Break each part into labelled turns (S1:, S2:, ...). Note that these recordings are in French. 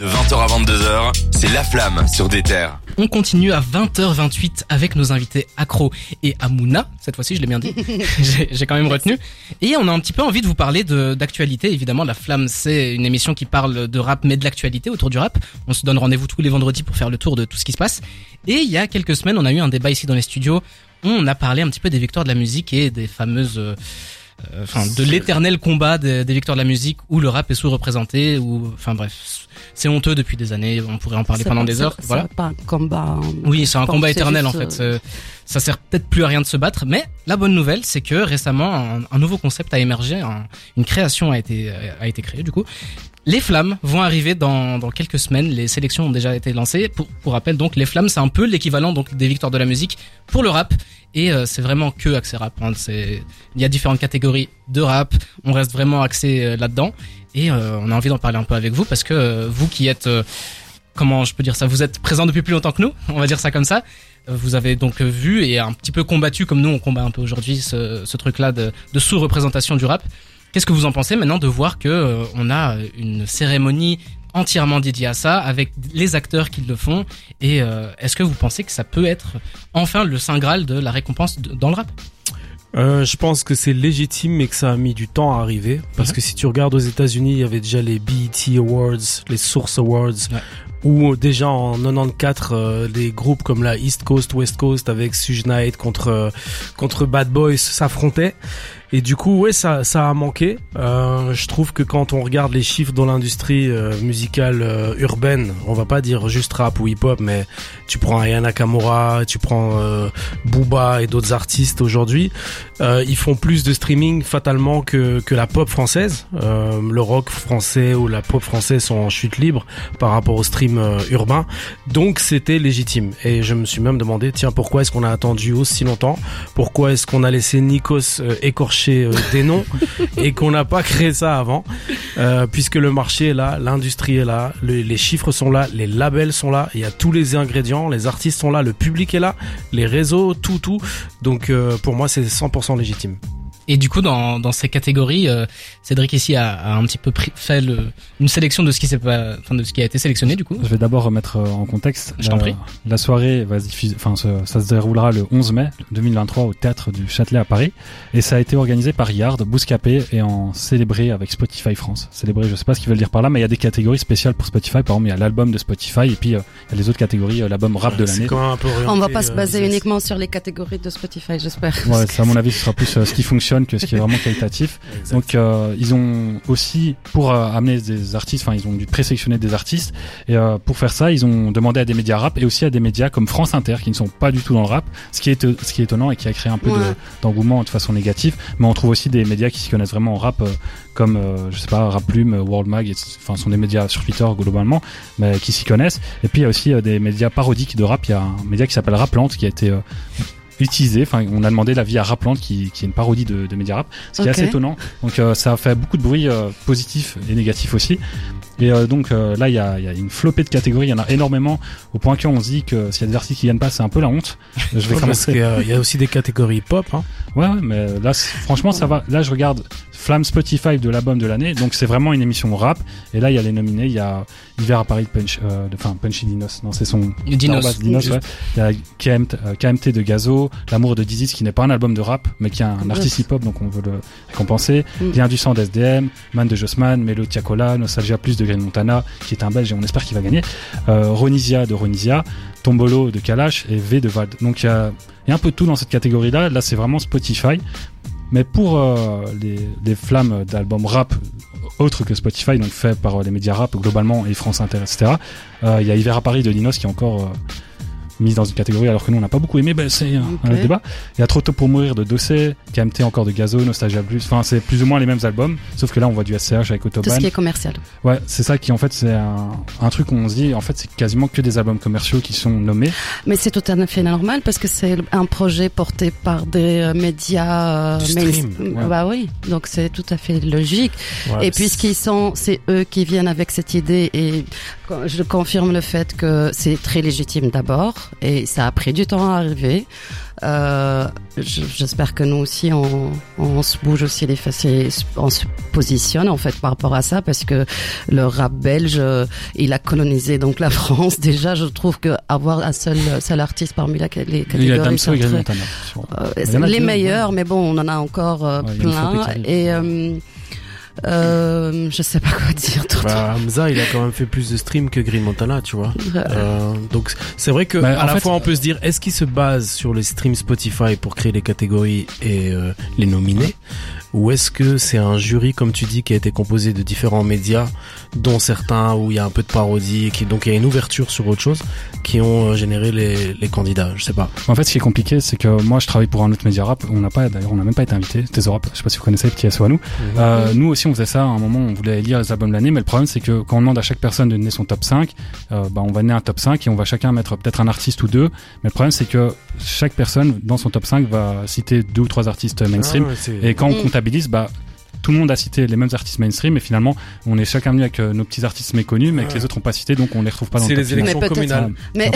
S1: De 20h à 22h, c'est La Flamme sur des terres.
S2: On continue à 20h28 avec nos invités Accro et Amouna. Cette fois-ci, je l'ai bien dit. J'ai j'ai quand même retenu. Et on a un petit peu envie de vous parler de- d'actualité. Évidemment, La Flamme, c'est une émission qui parle de rap, mais de l'actualité autour du rap. On se donne rendez-vous tous les vendredis pour faire le tour de tout ce qui se passe. Et il y a quelques semaines, on a eu un débat ici dans les studios. On a parlé un petit peu des victoires de la musique et des fameuses... euh, Enfin, de l'éternel combat des, des victoires de la musique où le rap est sous-représenté, ou, enfin bref, c'est honteux depuis des années. On pourrait en parler pendant
S3: pas-
S2: des heures.
S3: c'est
S2: Voilà.
S3: pas un combat.
S2: Oui, c'est un combat éternel en fait. Euh, Ça sert peut-être plus à rien de se battre, mais la bonne nouvelle, c'est que récemment, un, un nouveau concept a émergé, un- une création a été a été créée du coup. Les flammes vont arriver dans, dans quelques semaines. Les sélections ont déjà été lancées. Pour, pour rappel, donc les flammes, c'est un peu l'équivalent donc des victoires de la musique pour le rap. Et euh, c'est vraiment que accès rap. hein. Il y a différentes catégories de rap. On reste vraiment axé euh, là-dedans. Et euh, on a envie d'en parler un peu avec vous parce que euh, vous qui êtes euh, comment je peux dire ça? Vous êtes présent depuis plus longtemps que nous, on va dire ça comme ça. Vous avez donc vu et un petit peu combattu comme nous on combat un peu aujourd'hui ce, ce truc-là de, de sous-représentation du rap. Qu'est-ce que vous en pensez maintenant de voir que euh, on a une cérémonie entièrement dédiée à ça avec les acteurs qui le font et euh, est-ce que vous pensez que ça peut être enfin le saint graal de la récompense de- dans le rap?
S4: Euh, je pense que c'est légitime mais que ça a mis du temps à arriver. Parce que si tu regardes aux États-Unis, il y avait déjà les BET Awards, les Source Awards
S2: Ouais.
S4: où déjà en 94 euh, des groupes comme la East Coast, West Coast avec Suge Knight contre euh, contre Bad Boys s'affrontaient et du coup ouais ça ça a manqué. Euh, je trouve que quand on regarde les chiffres dans l'industrie euh, musicale euh, urbaine, on va pas dire juste rap ou hip hop mais tu prends Aya Nakamura, tu prends euh, Booba et d'autres artistes aujourd'hui, euh, ils font plus de streaming fatalement que, que la pop française. Euh, le rock français ou la pop française sont en chute libre par rapport au stream urbain. Donc c'était légitime. Et je me suis même demandé, tiens, pourquoi est-ce qu'on a attendu aussi longtemps? Pourquoi est-ce qu'on a laissé Nikos euh, euh, des noms et qu'on n'a pas créé ça avant Euh, Puisque le marché est là, l'industrie est là, le- les chiffres sont là, les labels sont là, il y a tous les ingrédients, les artistes sont là, le public est là, les réseaux, tout, tout. Donc euh, pour moi, c'est 100% légitime.
S2: Et du coup, dans, dans ces catégories, euh, Cédric ici a, a un petit peu pris, fait le, une sélection de ce qui s'est pas, enfin de ce qui a été sélectionné du coup.
S5: Je vais d'abord remettre euh, en contexte.
S2: Je t'en
S5: La-
S2: prie.
S5: La soirée va se diffuser, enfin, ça, ça se déroulera le 11 mai 2023 au théâtre du Châtelet à Paris. Et ça a été organisé par Yard, Bouscapé et en célébré avec Spotify France. Célébré, je sais pas ce qu'ils veulent dire par là, mais il y a des catégories spéciales pour Spotify. Par exemple, il y a l'album de Spotify et puis euh, il y a les autres catégories, euh, l'album rap de
S4: C'est
S5: l'année.
S4: quand même un peu
S3: On va
S4: orienté,
S3: pas se baser uniquement sur les catégories de Spotify, j'espère.
S5: Ouais, ça, à mon avis, ce sera plus euh, ce qui fonctionne que ce qui est vraiment qualitatif. Donc euh, ils ont aussi pour euh, amener des artistes, enfin ils ont dû présélectionner des artistes et euh, pour faire ça ils ont demandé à des médias rap et aussi à des médias comme France Inter qui ne sont pas du tout dans le rap, ce qui est ce qui est étonnant et qui a créé un peu
S3: Ouais.
S5: d'engouement de façon négative. Mais on trouve aussi des médias qui s'y connaissent vraiment en rap euh, comme euh, je sais pas Rap Plume, World Mag, enfin ce sont des médias sur Twitter globalement mais qui s'y connaissent. Et puis il y a aussi euh, des médias parodiques de rap. Il y a un média qui s'appelle Raplante qui a été euh, utilisé. Enfin, on a demandé l'avis à Raplante, qui, qui est une parodie de, de Média Rap, ce qui est assez étonnant. Donc, euh, ça a fait beaucoup de bruit euh, positif et négatif aussi. Et euh, donc euh, là, il y a, il y a une flopée de catégories. Il y en a énormément au point qu'on se dit que s'il y a des artistes qui gagnent pas, c'est un peu la honte. Je vais
S4: Ouais, parce
S5: commencer.
S4: qu'il y a- il y a aussi des catégories pop. Hein.
S5: Ouais, ouais, mais là, franchement, ça va. Là, je regarde Flamme Spotify de l'album de l'année, donc c'est vraiment une émission rap. Et là, il y a les nominés. Il y a Hiver à Paris de Punch, euh, de- enfin Punchy Dinos. Non, c'est son
S2: Dinos.
S5: Arrobas Dinos, ouais. Il y a KMT, euh, KMT de Gazo, L'amour de Dizzy, qui n'est pas un album de rap, mais qui est un artiste hip-hop, donc on veut le récompenser.
S3: Mm.
S5: Bien du sang d'SDM, Man de Jossman, Melo Tiakola, Nostalgia Plus de Montana, qui est un belge et on espère qu'il va gagner. Euh, Ronisia de Ronisia, Tombolo de Kalash et V de Vald. Donc il y a, un peu de tout dans cette catégorie-là. Là, c'est vraiment Spotify. Mais pour euh, les, flammes d'albums rap autres que Spotify, donc fait par euh, les médias rap globalement et France Inter, etc., euh, il y a Hiver à Paris de Dinos qui est encore mise dans une catégorie alors que nous on n'a pas beaucoup aimé, ben, c'est un, débat. Il y a Trop tôt pour mourir de Dossé, KMT encore de Gazo, Nostalgia Plus, enfin c'est plus ou moins les mêmes albums, sauf que là on voit du SCH avec
S3: Tout
S5: Autobahn.
S3: ce qui est commercial.
S5: Ouais, c'est ça qui en fait c'est un, un truc où on se dit en fait c'est quasiment que des albums commerciaux qui sont nommés.
S3: Mais c'est tout à fait normal parce que c'est un projet porté par des euh, médias euh,
S4: Du
S5: ouais.
S3: Bah oui, donc c'est tout à fait logique.
S4: Ouais,
S3: et puisqu'ils sont, c'est eux qui viennent avec cette idée et je confirme le fait que c'est très légitime d'abord. Autres. Et ça a pris du temps à arriver. Euh, je- J'espère que nous aussi, on, on se bouge aussi les fesses et on se positionne en fait par rapport à ça, parce que le rap belge, euh, il a colonisé donc la France. Déjà, je trouve que avoir un seul seul artiste parmi la, les catégories, très- euh, les meilleurs,
S5: ouais.
S3: mais bon, on en a encore euh,
S5: Ouais,
S3: plein. Et euh, je sais pas quoi dire d'autre.
S4: Bah, Hamza, il a quand même fait plus de streams que Green Montana, tu vois. Euh, donc c'est vrai que
S5: Bah,
S4: à la
S5: fait-
S4: fois on peut se dire est-ce qu'il se base sur les streams Spotify pour créer les catégories et euh, les nominer ou est-ce que c'est un jury comme tu dis qui a été composé de différents médias dont certains où il y a un peu de parodie et qui donc il y a une ouverture sur autre chose qui ont euh, généré les, les candidats? Je sais pas
S5: En fait, ce qui est compliqué, c'est que moi, je travaille pour un autre média rap. On n'a pas, d'ailleurs, on n'a même pas été invité. C'était Rap. Je sais pas si vous connaissez Petit SO à nous. Euh, nous aussi, on faisait ça. À un moment, on voulait lire les albums de l'année, mais le problème, c'est que quand on demande à chaque personne de donner son top 5, euh, bah, on va donner un top 5 et on va chacun mettre peut-être un artiste ou deux. Mais le problème, c'est que chaque personne, dans son top 5, va citer deux ou trois artistes mainstream.
S4: Ah c'est-
S5: Et quand on comptabilise, bah, tout le monde a cité les mêmes artistes mainstream, et finalement, on est chacun venu avec euh, nos petits artistes méconnus, mais que les autres n'ont pas cité, donc on les retrouve pas dans
S4: c'est
S5: le
S4: les élections
S3: Mais peut-être-
S4: communales
S3: Mais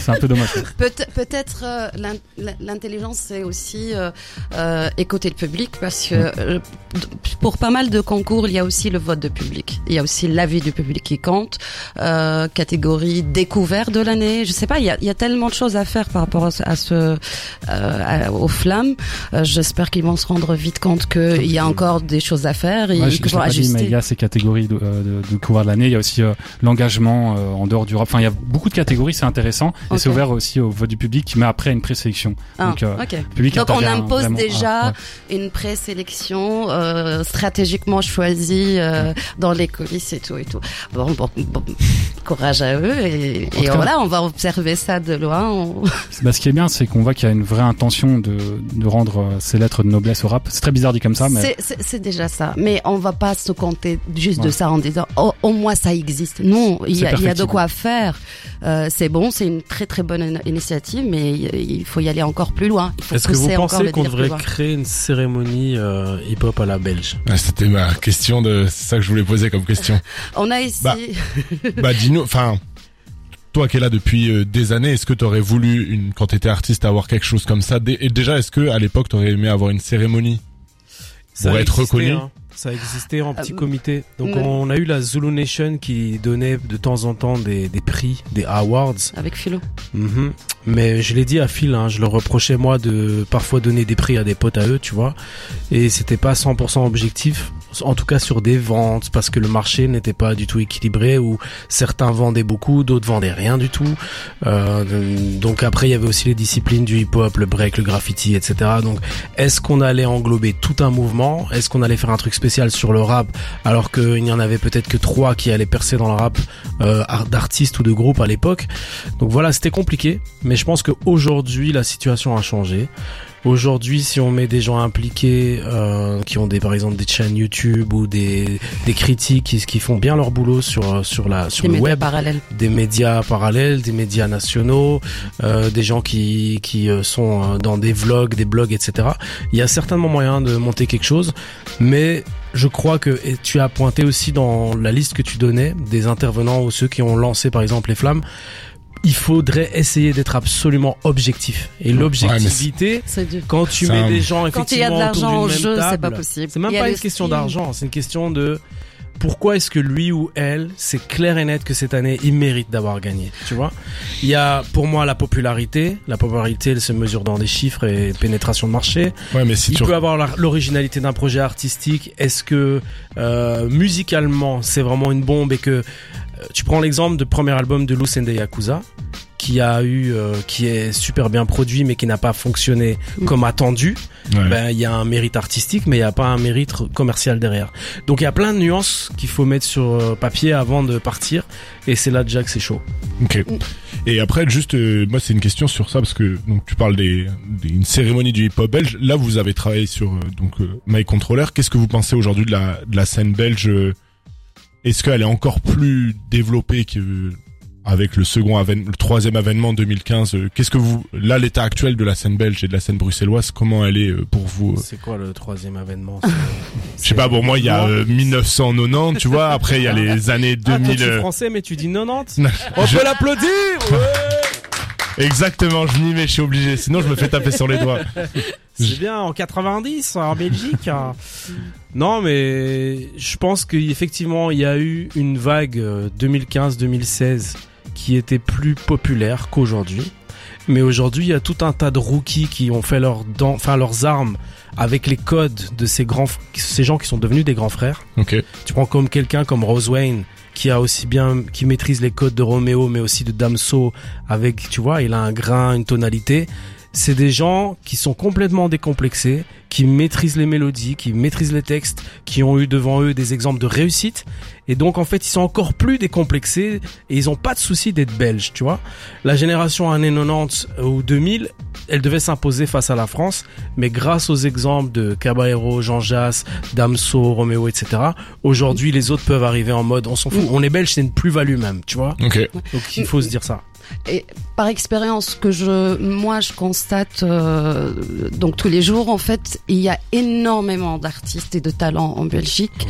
S5: C'est un peu dommage.
S3: peut- peut-être euh, l'in- l'in- l'intelligence, c'est aussi euh, euh, écouter le public, parce que euh, pour pas mal de concours, il y a aussi le vote de public. Il y a aussi l'avis du public qui compte. Euh, catégorie découverte de l'année. Je sais pas, il y a, il y a tellement de choses à faire par rapport à ce, à ce euh, à- aux flammes. Euh, J'espère qu'ils vont se rendre vite compte qu'il y a encore des choses à faire et
S5: Ouais, je dit, mais il y a ces catégories de, euh, de, de couvreurs de l'année. Il y a aussi euh, l'engagement euh, en dehors du rap. Enfin, il y a beaucoup de catégories, c'est intéressant. Et c'est ouvert aussi au vote du public, mais après une présélection.
S3: Ah,
S5: Donc, euh, public
S3: Donc on impose
S5: vraiment-
S3: déjà
S5: ah, ouais.
S3: une présélection stratégiquement choisie dans les coulisses et tout et tout. Bon, bon, bon, courage à eux et,
S5: cas-
S3: voilà, on va observer ça de loin. On-
S5: Bah, ce qui est bien, c'est qu'on voit qu'il y a une vraie intention de, de rendre euh, ces lettres de noblesse au rap. C'est très bizarre dit comme ça, mais
S3: C'est- déjà ça, mais on va pas se compter juste de ça en disant oh, au moins ça existe. Non, il y, a- il y a de quoi faire. Euh, c'est bon, c'est une très très bonne in- initiative, mais il faut y aller encore plus loin.
S4: Est-ce que vous pensez qu'on devrait créer une cérémonie euh, hip-hop à la belge?
S6: Ouais, C'était ma question de, c'est ça que je voulais poser comme question.
S3: On a ici.
S6: Bah, bah dis-nous, enfin, toi qui es là depuis euh, des années, est-ce que t'aurais voulu, une, quand t'étais artiste, avoir quelque chose comme ça? Et déjà, est-ce que à l'époque t'aurais aimé avoir une cérémonie?
S4: Ça
S6: Pour être
S4: existé,
S6: reconnu?
S4: hein. Ça a existé en petit
S3: Euh,
S4: comité. Donc on a eu la Zulu Nation qui donnait de temps en temps des, des prix, des awards.
S3: Avec Philo.
S4: Mhm. Mais je l'ai dit à Phil, hein, je leur reprochais moi de parfois donner des prix à des potes à eux, tu vois. Et c'était pas 100% objectif, en tout cas sur des ventes, parce que le marché n'était pas du tout équilibré, où certains vendaient beaucoup, d'autres vendaient rien du tout. Euh, donc après il y avait aussi les disciplines du hip-hop, le break, le graffiti, etc. Donc est-ce qu'on allait englober tout un mouvement? Est-ce qu'on allait faire un truc spécial sur le rap alors qu'il n'y en avait peut-être que trois qui allaient percer dans le rap euh, art- d'artistes ou de groupes à l'époque? Donc voilà, c'était compliqué, mais je pense qu'aujourd'hui la situation a changé. Aujourd'hui, si on met des gens impliqués, euh, qui ont des, par exemple, des chaînes YouTube ou des, des critiques qui, qui font bien leur boulot sur sur la sur
S3: Des
S4: le
S3: médias
S4: web,
S3: parallèles.
S4: des médias parallèles, des médias nationaux, euh, des gens qui qui euh, sont euh, dans des vlogs, des blogs, etc. Il y a certainement moyen de monter quelque chose, mais je crois que et tu as pointé aussi dans la liste que tu donnais des intervenants ou ceux qui ont lancé par exemple les flammes. Il faudrait essayer d'être absolument objectif. Et l'objectivité, quand tu mets
S6: un-
S4: des gens
S3: Quand il y a de
S4: effectivement
S3: l'argent en jeu, c'est pas possible.
S4: c'est même pas une question d'argent, c'est une question de pourquoi est-ce que lui ou elle, c'est clair et net que cette année, il mérite d'avoir gagné, tu vois? Il y a pour moi la popularité, la popularité elle se mesure dans des chiffres et pénétration de marché.
S6: Ouais, mais si
S4: Il
S6: tu
S4: peut avoir l'originalité d'un projet artistique. Est-ce que euh, musicalement c'est vraiment une bombe et que euh, tu prends l'exemple du premier album de Lucende Yakuza qui a eu euh, qui est super bien produit mais qui n'a pas fonctionné
S3: Mm.
S4: comme attendu
S6: Ouais.
S4: ben il y a un mérite artistique mais il n'y a pas un mérite commercial derrière donc il y a plein de nuances qu'il faut mettre sur euh, papier avant de partir et c'est là déjà que c'est chaud
S6: Ok. Et après, juste, euh, moi, c'est une question sur ça parce que donc tu parles des, des- une cérémonie du hip-hop belge. Là, vous avez travaillé sur euh, donc euh, My Controller. Qu'est-ce que vous pensez aujourd'hui de la de la scène belge Est-ce qu'elle est encore plus développée que euh, avec le second le troisième avènement 2015 euh, Qu'est-ce que vous là l'état actuel de la scène belge et de la scène bruxelloise Comment elle est euh, pour vous euh?
S4: C'est quoi le troisième avènement?
S6: Je sais pas. Pour moi, il y a euh, 1990, tu vois. Après, il y a les années
S4: Ah, toi,
S6: 2000.
S4: tu es français mais tu dis 90
S6: Non,
S4: on
S6: je-
S4: peut l'applaudir ouais
S6: Exactement, je m'y mets, je suis obligé. Sinon, je me fais taper sur les doigts.
S4: C'est bien en 90 en Belgique. hein. non, mais je pense qu'effectivement il y a eu une vague euh, 2015-2016 qui était plus populaire qu'aujourd'hui. Mais aujourd'hui, il y a tout un tas de rookies qui ont fait leurs dents, enfin leurs armes avec les codes de ces grands, ces gens qui sont devenus des grands frères. Tu prends comme quelqu'un comme Rose Wayne qui a aussi bien, qui maîtrise les codes de Roméo, mais aussi de Damso avec, tu vois, il a un grain, une tonalité. C'est des gens qui sont complètement décomplexés, qui maîtrisent les mélodies, qui maîtrisent les textes, qui ont eu devant eux des exemples de réussite. Et donc, en fait, ils sont encore plus décomplexés et ils ont pas de souci d'être belges, tu vois. La génération années 90 ou 2000, elle devait s'imposer face à la France, mais grâce aux exemples de Caballero, Jean Jass, Damso, Roméo, etc., aujourd'hui, les autres peuvent arriver en mode, on s'en fout. On est belge, c'est une plus-value même, tu vois.
S6: Ok.
S4: Donc, il faut se dire ça.
S3: Et par expérience que je, moi, je constate euh, donc tous les jours, en fait, il y a énormément d'artistes et de talents en Belgique.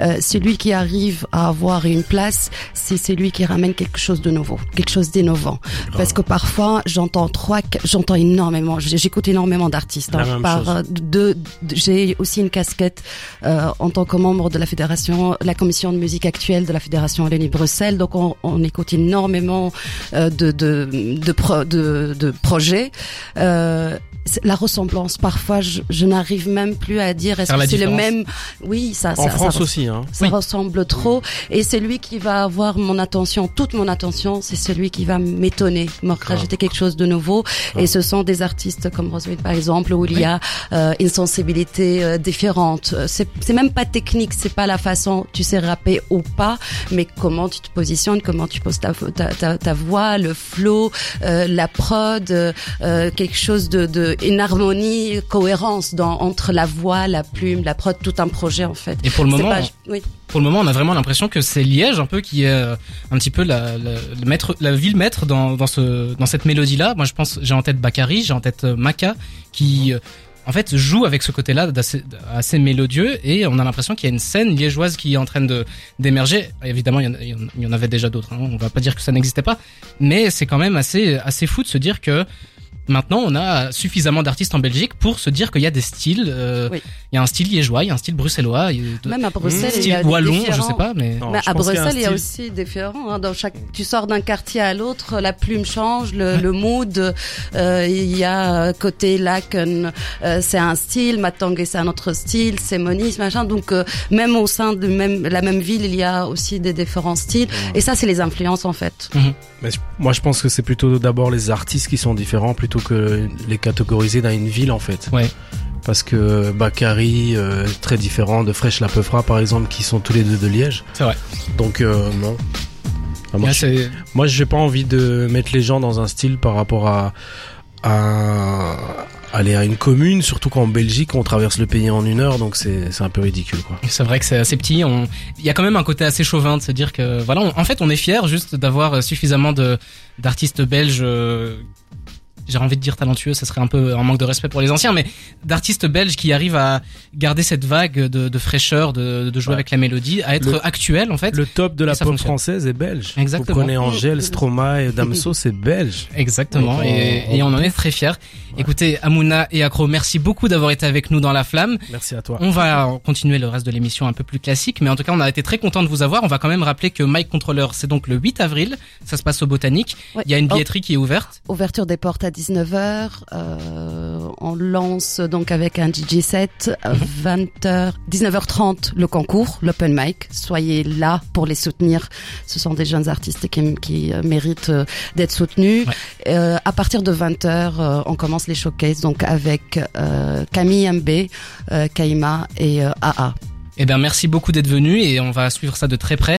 S3: Euh, celui qui arrive à avoir une place, c'est celui qui ramène quelque chose de nouveau, quelque chose d'innovant. Parce que parfois, j'entends trois, j'entends énormément, j'écoute énormément d'artistes. Hein. euh, de, de- j'ai aussi une casquette euh, en tant que membre de la fédération, la commission de musique actuelle de la fédération Wallonie-Bruxelles. Donc, on, on écoute énormément euh, de de de, pro- de, de projets. Euh, la ressemblance, parfois, je, je n'arrive même plus à dire est-ce que c'est le même? Oui, ça.
S4: En
S3: ça,
S4: France
S3: ça,
S4: aussi, hein.
S3: ça
S2: Oui.
S3: ressemble trop. Et celui qui va avoir mon attention, toute mon attention, c'est celui qui va m'étonner, me rajouter quelque chose de nouveau. Et ce sont des artistes comme Roswell, par exemple, où il y a euh, une sensibilité euh, différente. Euh, C'est c'est même pas technique, c'est pas la façon, tu sais rapper ou pas, mais comment tu te positionnes, comment tu poses ta, ta, ta, ta voix, le flow, euh, la prod, euh, euh, quelque chose de, de une harmonie, cohérence dans entre la voix, la plume, la prod, tout un projet en fait.
S2: Et pour le moment,
S3: pas- oui.
S2: pour le moment, on a vraiment l'impression que c'est Liège un peu qui est euh, un petit peu la, la, le maître, la ville maître dans, dans ce, dans cette mélodie-là. Moi, je pense, j'ai en tête Bakary, j'ai en tête euh, Maka, qui, euh, en fait, joue avec ce côté-là d'assez assez mélodieux et on a l'impression qu'il y a une scène liégeoise qui est en train de d'émerger. Évidemment, y en- il y en avait déjà d'autres. Hein, on va pas dire que ça n'existait pas, mais c'est quand même assez assez fou de se dire que Maintenant, on a suffisamment d'artistes en Belgique pour se dire qu'il y a des styles. euh,
S3: Oui.
S2: Il y a un style liégeois, il y a un style bruxellois, il y a de-
S3: Même à Bruxelles, il y
S2: style
S3: a
S2: wallon, je
S3: différents-
S2: sais pas, mais
S4: Non,
S3: Mais
S4: je
S3: à Bruxelles, il y a aussi différent. Hein. Dans chaque, tu sors d'un quartier à l'autre, la plume change, le, le mood. euh, il y a euh, côté Laken, euh, c'est un style, Matangé c'est un autre style, c'est Monis, machin. Donc euh, même au sein de même la même ville, il y a aussi des différents styles. Et ça, c'est les influences en fait.
S4: Mais je- moi, je pense que c'est plutôt d'abord les artistes qui sont différents plutôt que les catégoriser dans une ville, en fait.
S2: Ouais.
S4: Parce que Bakary, euh, très différent de Fresh La Peufra, par exemple, qui sont tous les deux de Liège.
S2: c'est vrai.
S4: Donc, euh, non. Ah, moi, je- moi, j'ai pas envie de mettre les gens dans un style par rapport à, à aller à une commune, surtout qu'en Belgique, on traverse le pays en une heure, donc c'est c'est un peu ridicule, quoi.
S2: C'est vrai que c'est assez petit. On... Il y a quand même un côté assez chauvin de se dire que voilà. on- En fait, on est fier juste d'avoir suffisamment de d'artistes belges. euh, J'ai envie de dire talentueux, ça serait un peu un manque de respect pour les anciens, mais d'artistes belges qui arrivent à garder cette vague de, de fraîcheur, de, de jouer
S4: Ouais.
S2: avec la mélodie, à être
S4: Le-
S2: actuel en fait.
S4: Le top de la pop
S2: fonctionne.
S4: française est belge.
S2: Exactement.
S4: Vous prenez Angèle, Stromae et Damso, c'est belge.
S2: Exactement, et,
S4: on-
S2: et on en est très fiers. Écoutez, Amouna et Accro, merci beaucoup d'avoir été avec nous dans la flamme.
S4: Merci à toi.
S2: On va continuer le reste de l'émission un peu plus classique, mais en tout cas, on a été très content de vous avoir. On va quand même rappeler que Mike Controller, c'est donc le 8 avril. Ça se passe au Botanique.
S3: Ouais.
S2: Il y a une
S3: Oh.
S2: billetterie qui est ouverte.
S3: Ouverture des portes à 19h. Euh, on lance donc avec un DJ set. euh, 20h, 19h30 le concours, l'open mic. Soyez là pour les soutenir. Ce sont des jeunes artistes qui, qui euh, méritent euh, d'être soutenus.
S2: Ouais.
S3: Euh, à partir de 20h, on commence les showcases donc avec euh, Camille MB, euh, Kaima et euh, AA.
S2: Eh bien, merci beaucoup d'être venu et on va suivre ça de très près.